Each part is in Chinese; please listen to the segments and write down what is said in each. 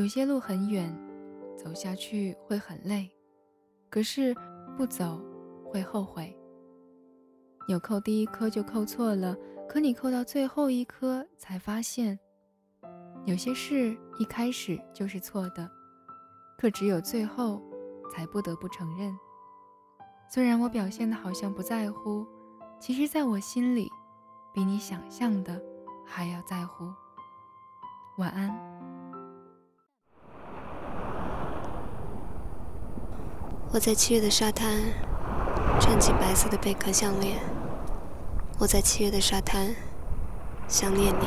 有些路很远，走下去会很累，可是不走会后悔。纽扣第一颗就扣错了，可你扣到最后一颗才发现，有些事一开始就是错的，可只有最后才不得不承认。虽然我表现的好像不在乎，其实在我心里，比你想象的还要在乎。晚安。我在七月的沙滩，穿起白色的贝壳项链。我在七月的沙滩，想念你。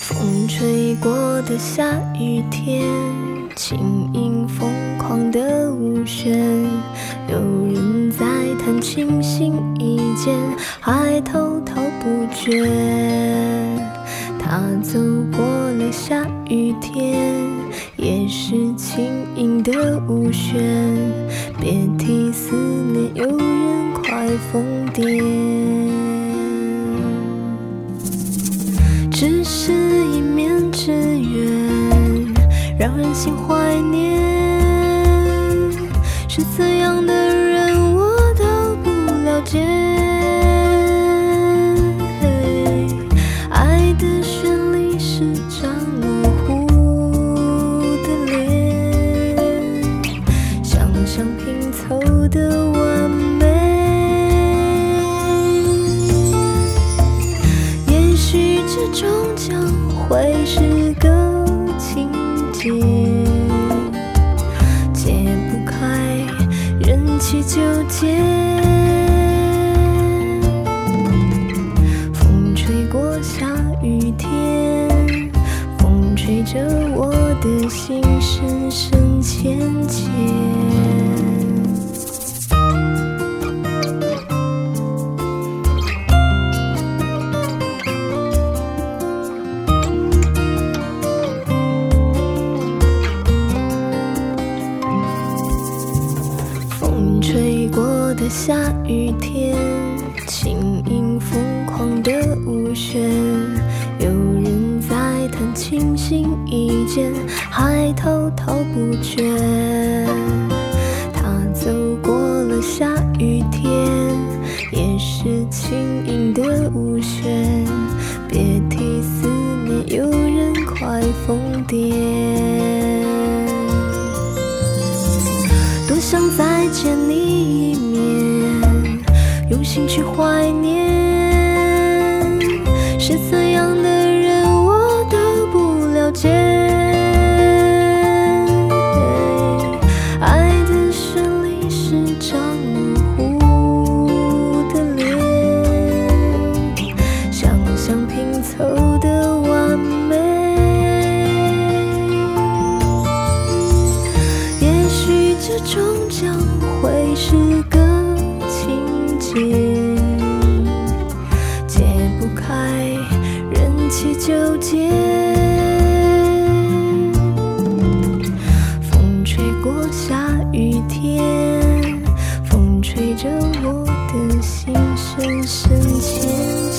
风吹过的下雨天，轻盈疯狂的舞旋，有人在弹琴心一间，还滔滔不绝。他走过了下雨天，也是轻盈的舞旋，别提思念有人快疯癫，让人心怀念。是怎样的人，我都不了解。爱的旋律是张模糊的脸，想象拼凑的完美。也许这终将会是个去纠结。风吹过下雨天，风吹着我的心下雨天，轻盈疯狂的舞旋，有人在弹琴心一间，还滔滔不绝。他走过了下雨天，也是轻盈的舞旋，别提思念有人快疯癫。多想再见你一面，用心去怀念。会是个情节，解不开，任其纠结。风吹过下雨天，风吹着我的心，深深牵。